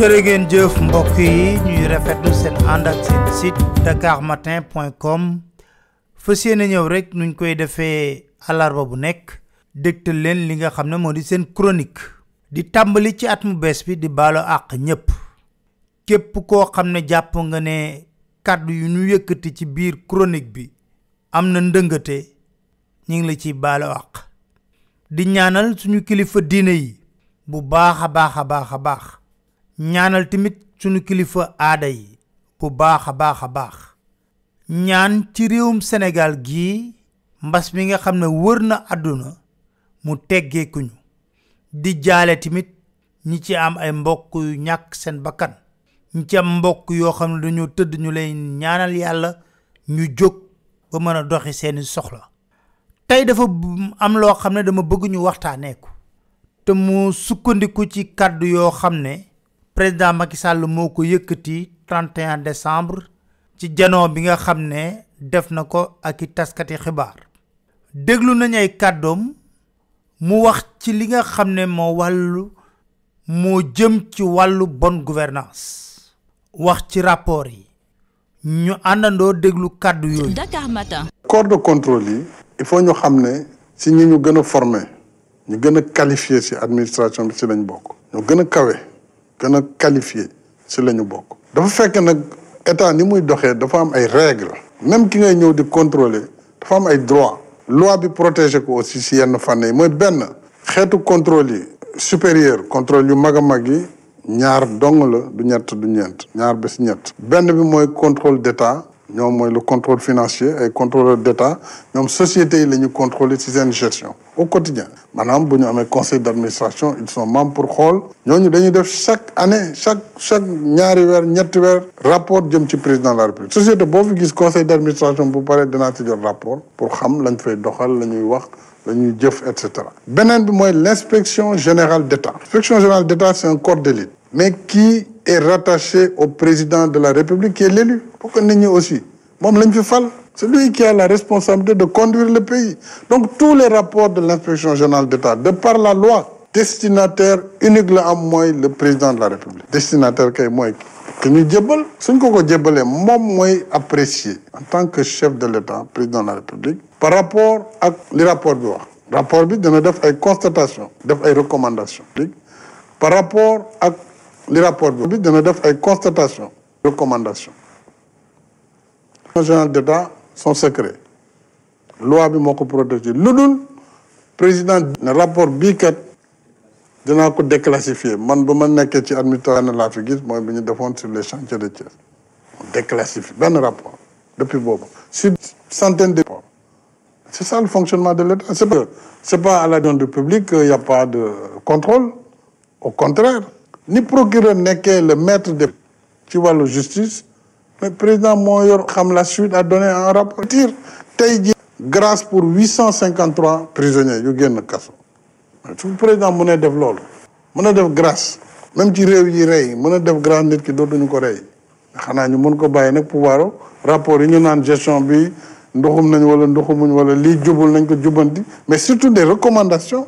jërë ngeen jëf mbokk yi ñuy rafetlu seen ànd ak seen site dakarmatin.com fas yéene ñëw rek nuñ koy defee alarba bu nekk dégtal leen li nga xam ne moo di seen chronique. Di tàmbali ci at mu bees bi di baalo àq ñépp. Képp koo xam ne jàpp nga ne kàddu yu ñu yëkkati ci biir chronique bi am na ndëngate ñu ngi la ciy baalo àq. Di ñaanal suñu kilifa diine yi bu baax a baax a baax a baax. Ñaanal tamit suñu kilifa aada yi bu baax a baax a baax. ñaan ci réewum Sénégal gii mbas mi nga xam ne wër na àdduna mu teggeekuñu. di jaale tamit ñi ci am ay mbokk ñàkk seen bakkan. ñi ci am mbokk yoo xam ne dañoo tëdd ñu leen ñaanal yàlla ñu jóg ba mën a doxi seeni soxla. tey dafa am loo xam ne dama bëgg ñu waxtaanee ko. te mu sukkandiku ci kàddu yoo xam ne président Macky Sall moo ko yëkkati 31 décembre ci janoo bi nga xam ne def na ko ak i taskati xibaar. Déglu nañ ay kàddoom mu wax ci li nga xam ne moo wàllu moo jëm ci wàllu bonne gouvernance. Wax ci rapport yi. Ñu àndandoo déglu kàddu yooyu. Dakar Matin. corps de contrôle yi il faut ñu xam ne si ñi ñu gën a formé ñu gën a qualifié si administration bi si lañ bokk. Ñu gën a kawe gën a qualifié si la bokk. dafa fekk nag état ni muy doxee dafa am ay règles. même ki ngay ñëw di contrôler dafa am ay droits. loi bi protéger ko aussi si yenn fànn yi mooy benn xeetu contrôle yi supérieur contrôle yu mag a mag yi ñaar dong la du ñett du ñeent contrôle d'état ñoom le contrôle financier ay contrôleur d'état ñoom sociétés yi la ñu contrôler gestion. au quotidien maanaam bu ñu amee conseil d'administration ils sont membres pour xool ñooñu dañuy def chaque année chaque chaque ñaari rapport jëm ci président de la république. Société boo fi gis conseil d'administration bu paree dinaa ci jot rapport pour xam lañ fay doxal la wax la jëf et cetera. Générale d'état. L'inspection générale d'état c'est un corps d'élite mais qui est rattaché au président de la république qui est l'élu pour que aussi lañ fi c'est lui qui a la responsabilité de conduire le pays. Donc tous les rapports de l'inspection générale d'état de par la loi destinataire unique la am le président de la république. Destinataire kay mooy que ñu jébbal. Suñ ko ko jébbalee moom mooy apprécier en tant que chef de l'état président de la république par rapport ak li rapport bi wax. Rapport bi dina def ay constatations def ay recommandations. Par rapport ak li rapport bi dina def ay constatations recommandations. Général d'état son secret. Loi bi moo dul président ne rapport kat dinaa ko déclassifier. Man ba ma nekkee ci administration laa fi gis mooy bi sur les chantiers de rapport depuis boobu. Sur centaine de rapports. C'est ça le fonctionnement de l'État. C'est pas c'est pas à la demande du public qu'il y a pas de contrôle. Au contraire. Ni procureur nekkee le maître de ci wàllu justice mais président moo yor a donné un rapport. Grâce pour huit cent cinquante trois prisonniers yu génn kaso su président mën a def loolu mën a def grâce même ci réew yi rey mën a def grâce nit ki dootuñu ko rey. Xanaa ñu mën ko bàyyi nag pouvoir rapport yi ñu naan gestion bi ndoxum nañ wala ndoxumuñ wala lii jubul nañ ko jubanti mais surtout des recommandations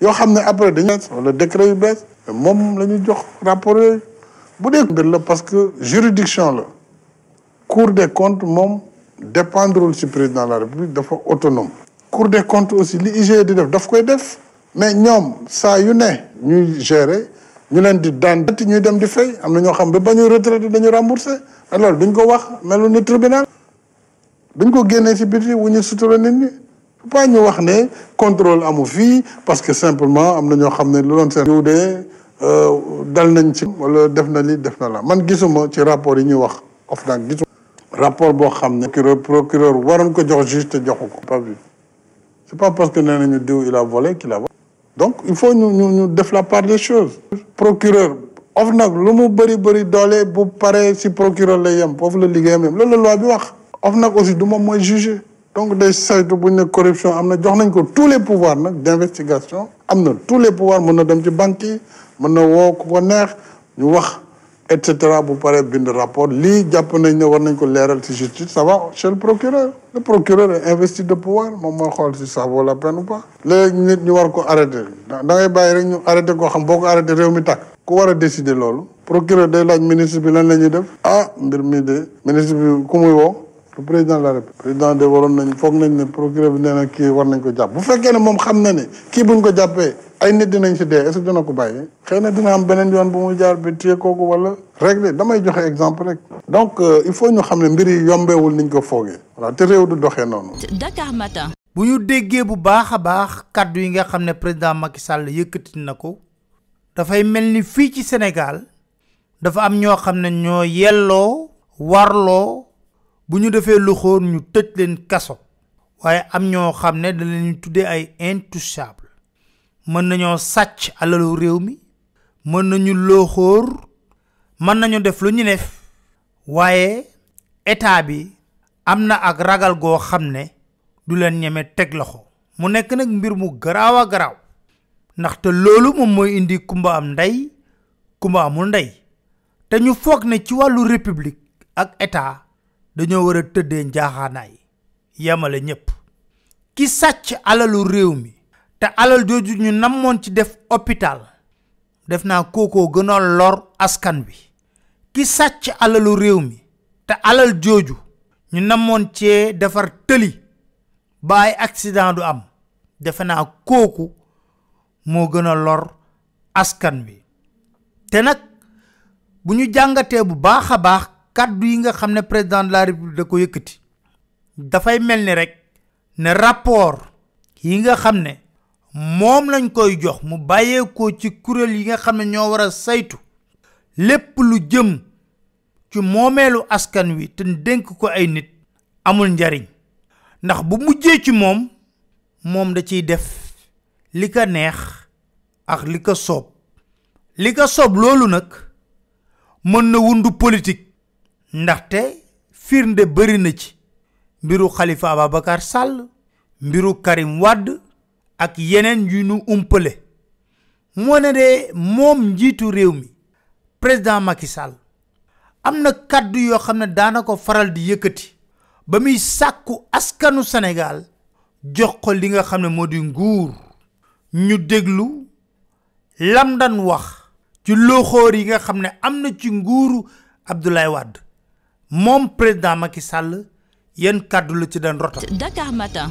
yoo xam ne après dañu wala décret yu bees moom la ñu jox rapport yooyu. Bu dee mbir la parce que juridiction la. Cour des comptes moom dépendrul ci président de la république dafa autonome. Cour des comptes aussi li IGE di def daf koy def. Mais ñoom saa yu ne ñuy gérer ñu leen di daan ti ñuy remboursé. Loolu duñ ko wax tribunal. Duñ ko génnee ci pas ñu wax ne contrôle parce que simplement am de wala def na li def na rapport yi rapport boo xam ne procureur procureur waroon ko jox juge pas vu. C'est pas parce que nee nañu diw il a volé qu'il a volé donc il faut ñu ñu ñu choses. Procureur of nag lu mu bëri si procureur lay yem foofu la liggéeyam yem loolu la loi bi aussi du moom mooy juger. Donc day saytu bu ñu ne corruption na jox nañ ko tous les pouvoirs d'investigation. Na tous les pouvoirs et cetera bu paree bind rapport. Lii jàpp nañ ne war nañ ko leeral ci justice. Ça va chez le procureur? Le procureur est investi de pouvoir. Moom mooy xool si ça vaut la peine ou pas. Léegi ñu war ko arrêté da ngay bàyyi rek ñu arrêté koo xam boo ko arrêté réew mi tàkk. Ku war a décider loolu? Procureur day laaj ministre bi lan la ñuy def. Ah mbir mi de ministre bi ku muy woo? Le président de la république. Président de waroon nañ foog nañ ne procureur bi nee na kii war nañ ko jàpp. Bu fekkee ne moom xam na ne kii buñ ko jàppee ay nit dinañ si dee est-ce que dina ko bàyyi? Xëy na dina am beneen yoon bu mu jaar bi téye kooku wala réglé. Damay joxe exemple rek. Donc il faut ñu xam ne mbir yi yombeewul niñ ko foogee. Voilà te réew du doxee noonu. Dakar Matin. bu ñu déggee bu baax a baax kàddu yi nga xam ne président Macky Sall yëkkati na ko dafay mel ni fii ci Sénégal dafa am ñoo xam ne ñoo yelloo warloo bu ñu defee lu ñu tëj leen kaso. Waaye am ñoo xam ne da leen tuddee ay intouchable mën nañoo sàcc alalu réew mi mën nañu looxóor mën nañu def lu ñu def waaye état bi am na ak ragal goo xam ne du leen ñeme teg loxo. Mu nekk nag mbir mu garaaw a garaaw ndaxte loolu moom mooy indi kumba am ndey kumba amul ndey. Te ñu foog ne ci wàllu république ak état dañoo war a tëddee njaaxaanaay yemale ñépp. Ki sàcc alalu réew mi te alal jooju ñu namoon ci def hôpital def naa kookoo gën lor askan wi. Ki sàcc alalu réew mi te alal jooju ñu namoon cee defar tëli ay accident du am. Defe naa kooku moo gën a lor askan wi. Te nag bu ñu jàngatee bu baax a baax kàddu yi nga xam ne président de la république da ko yëkkati dafay mel ni rek ne rapport yi nga xam ne moom lañ koy jox mu bàyyeekoo ci kuréel yi nga xam ne ñoo war a saytu lépp lu jëm ci moomeelu askan wi te dénk ko ay nit amul njariñ. ndax bu mujjee ci moom moom da ciy def li ko neex ak li ko soob. li ko soob loolu nag mën na wundu politique ndaxte firnde bari na ci mbiru Khalifa Sall mbiru Karim Wade ak yeneen yu nu umpale. Moo ne de moom njiitu réew mi président Macky am na kàddu yoo xam ne daana ko faral di yëkkati ba muy sàkku askanu Sénégal jox ko li nga xam ne moo di nguur. Ñu déglu lam daan wax ci looxoor yi nga xam ne am na ci nguuru Abdoulaye Wade. Moom président Macky Sall yan kàddu la ci daan rotal. Dakar Matin.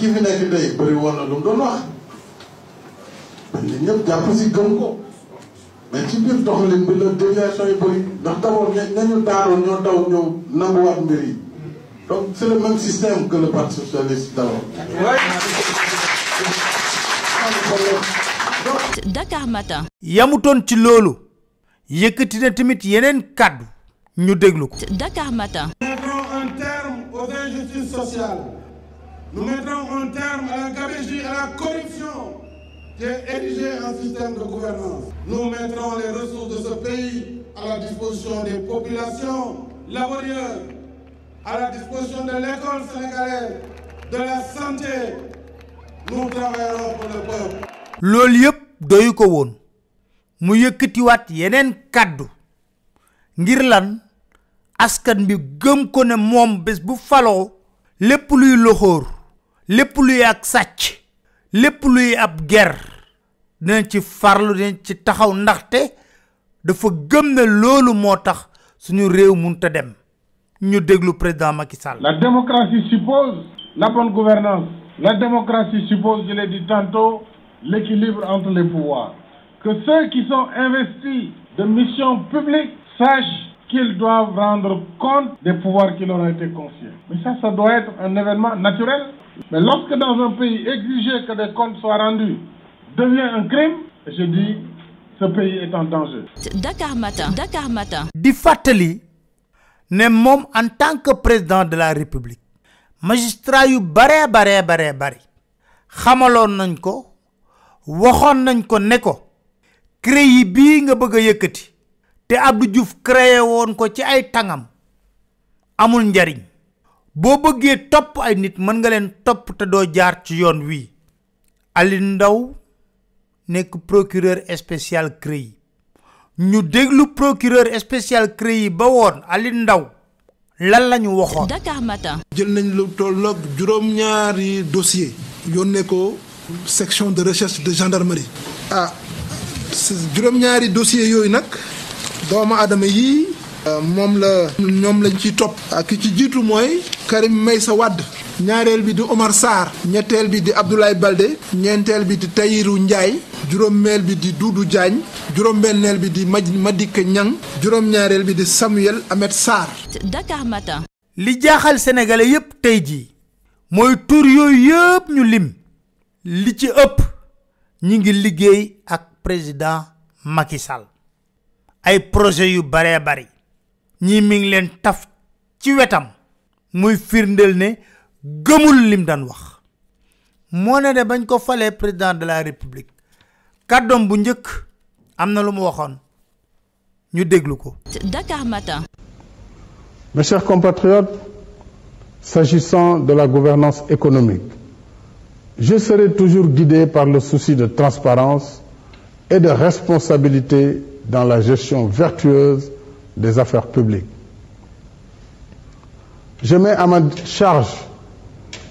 kii fi nekk tey bëri woon na lu mu doon wax. ñëpp jàpp si gëm ko. mais ci biir doxalin bi la déviation yi bëri. ndax d'abord nañu ñañu ñoo daw ñëw nanguwaat mbir yi. donc c'est le même système que le parti socialiste d'abord. Dakar Matin. yamutoon ci loolu. Yëkkati na tamit yeneen kàddu. Ñu déglu ko. Dakar Matin. Nous mettrons un terme aux injustices sociales. Nous mettrons un terme à la gabegie et à la corruption qui est érigée en système de gouvernance. Nous mettrons les ressources de ce pays à la disposition des populations laborieuses, à la disposition de l'école sénégalaise, de la santé. Nous travaillerons pour le peuple. loolu yëpp doyu ko woon mu yëkkatiwaat yeneen kàddu ngir lan askan bi gëm ko ne moom lépp luy ak sàcc lépp luy ab ger dinañ ci farlu dinañ ci taxaw ndaxte dafa gëm ne loolu moo tax suñu réew munta dem ñu déglu président Macky Sall. La démocratie suppose la bonne gouvernance. La démocratie suppose, je l'ai dit tantôt, l'équilibre entre les pouvoirs. Que ceux qui sont investis de missions publiques sachent qu'ils doivent rendre compte des pouvoirs qui leur ont été confiés. Mais ça, ça doit être un événement naturel. Mais lorsque dans un pays exiger que des comptes soient rendus devient un crime, je dis, ce pays est en danger. Dakar Matin. Dakar Matin. di fàttali ne moom en tant que président de la république magistrat yu baree baree baree bari xamaloon nañ ko waxoon nañ ko ne ko CREI bii nga bëgg a yëkkati te Abdou Diouf créé woon ko ci ay tangam amul njariñ. Boo bëggee topp ay nit mën nga leen topp te doo jaar ci yoon wii Ali Ndaw nekk procureur spécial CREI. Ñu déglu procureur spécial CREI ba woon Ali Ndaw lan la ñu waxoon. Dakar Matin. jël nañ lu tolloog juróom-ñaari dossier yónnee ko section de recherche de gendarmerie. Ah juróom-ñaari dossier yooyu nag doomu aadama yii moom la ñoom lañ ciy topp. Ki ci jiitu mooy Karim Meïssa Wade. Ñaareel bi di Omar Sarr. Ñetteel bi di Abdoulaye Balde ñeenteel bi di Tahirou Ndiaye. Juróomeel bi di Doudou Diagne. Juróom-benneel bi di Mad Madické Niang. Juróom-ñaareel bi di Samuel Ahmed Sarr. Dakar Matin. li jaaxal sénégalais yépp tey jii mooy tur yooyu yépp ñu lim. Li ci ëpp ñi ngi liggéey ak président Macky Sall. Ay projet yu baree bari. Ñii mi ngi leen taf ci wetam. Muy firndeel ne gëmul lim daan wax. Moo ne de bañ ko falee président de la république. Kàddoom bu njëkk am na lu mu waxoon. Ñu déglu ko. Dakar Matin. Mes chers compatriotes, s'agissant de la gouvernance économique, je serai toujours guidé par le souci de transparence et de responsabilité dans la gestion vertueuse des affaires publiques. Je mets à ma charge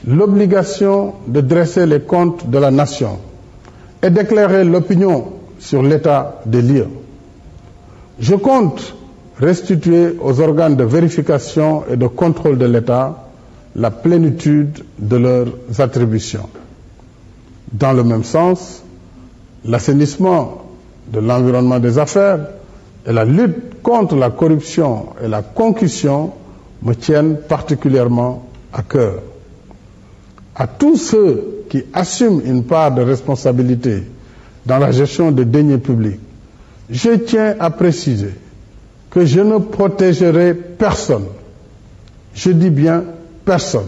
l'obligation de dresser les comptes de la nation et d'éclairer l'opinion sur l'état des lieux. Je compte restituer aux organes de vérification et de contrôle de l'État la plénitude de leurs attributions. Dans le même sens, l'assainissement de l'environnement des affaires et la lutte contre la corruption et la concussion me tiennent particulièrement à cœur. À tous ceux qui assument une part de responsabilité dans la gestion des deniers publics, je tiens à préciser que je ne protégerai personne. Je dis bien personne.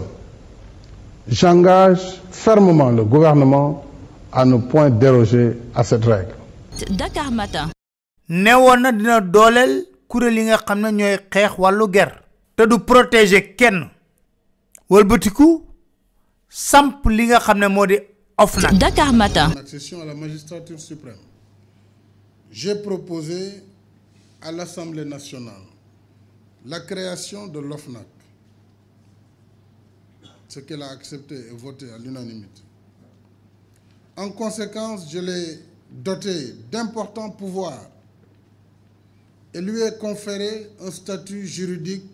J'engage fermement le gouvernement à ne point déroger à cette règle. Dakar Matin. newoon na dina dooleel kuréel yi nga xam ne ñooy xeex wàllu ger te du protéger kenn wëlbatiku samp li nga xam ne moo di OFNAC Dakar Matin. En accession à la magistrature suprême, j'ai proposé à l'Assemblée nationale la création de l'OFNAC, ce qu'elle a accepté et voté à l'unanimité. En conséquence, je l'ai doté d'importants pouvoirs et lui ai conféré un statut juridique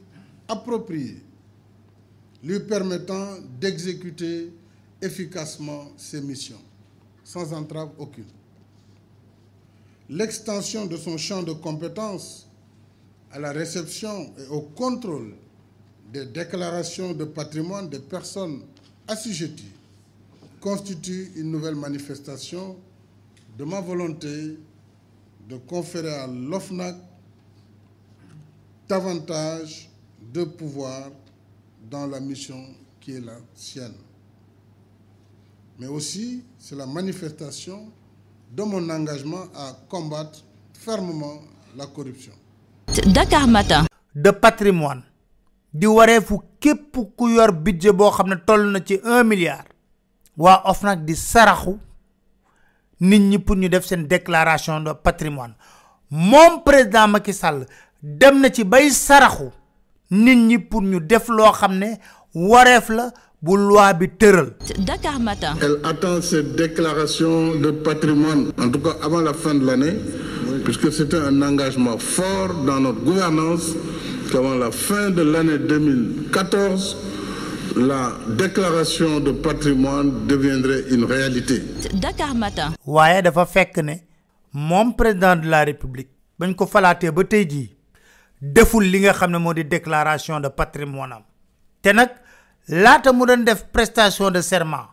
approprié, lui permettant d'exécuter efficacement ses missions, sans entrave aucune. L'extension de son champ de compétences à la réception et au contrôle des déclarations de patrimoine des personnes assujetties constitue une nouvelle manifestation de ma volonté de conférer à l'OFNAC davantage de pouvoir dans la mission qui est la sienne. Mais aussi, c'est la manifestation de mon engagement à combattre fermement la corruption. Dakar Matin. de patrimoine di wareefu képp ku yor budget boo xam ne toll na ci un milliard waa OFNAC di saraxu nit ñi pour ñu def seen déclaration de patrimoine. Moom président Macky Sall dem na ci bay saraxu nit ñi pour ñu def loo xam ne wareef la bu loi bi tëral. Dakar Matin. Elle attend cette déclaration de patrimoine, en tout cas avant la fin de l'année, puisque c'était un engagement fort dans notre gouvernance qu'avant la fin de l'année 2014, la déclaration de patrimoine deviendrait une réalité. Dakar Matin. waaye dafa fekk ne moom président de la république bañ ko falaatee ba tey jii deful li nga xam ne moo di déclaration de patrimoine am te nag laata mu doon def prestation de serment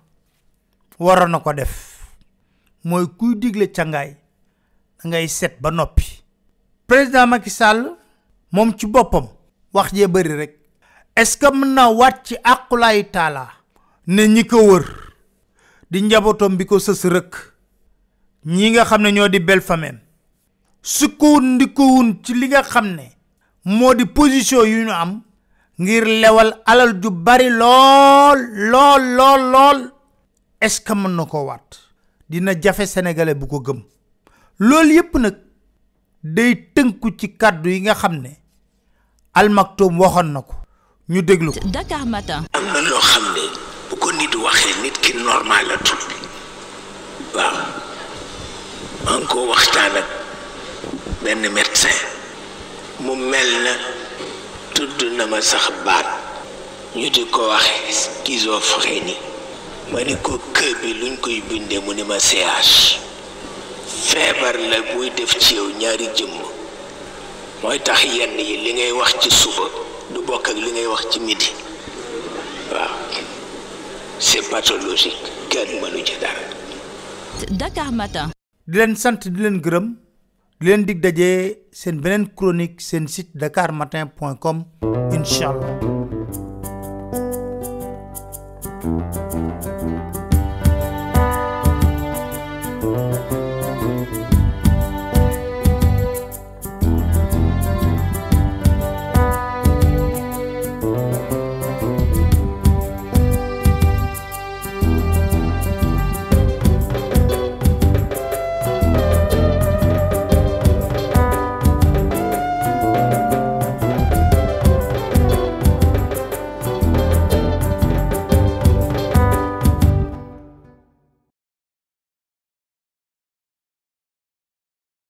waroon na ko def mooy kuy digle cangaay da ngay set ba noppi président Macky Sall moom ci boppam wax jee bëri rek est-ce que mën naa waat ci àqulaayi taala? Ne ñi ko wër di njabootam bi ko sës rëkk ñi nga xam ne ñoo di famille sukkowun ndikkowun ci li nga xam ne di position yu ñu am ngir lewal alal ju bari lool lool lool lool. Est-ce que mën na ko waat? Dina jafe sénégalais bu ko gëm. Loolu yépp nag day tënku ci kàddu yi nga xam ne almaktoum waxoon na ñu déglu ko Dakar Matin. am na loo xam ne bu ko nit waxee nit ki normal la tul waaw maa ngi ko waxtaan ak benn médecin mu mel na tudd na ma sax baat ñu di ko waxe schizophrénie ma ni ko kër bi luñ koy bindee mu ni ma CH feebar la buy def ci yow ñaari jëmm mooy tax yenn yi li ngay wax ci suba du bok ak li ngay wax ci midi waaw c'est pathologique kenn mënu ci dara Dakar matin di len sant di len gërëm di len dig dajé sen benen chronique sen site dakarmatin.com inshallah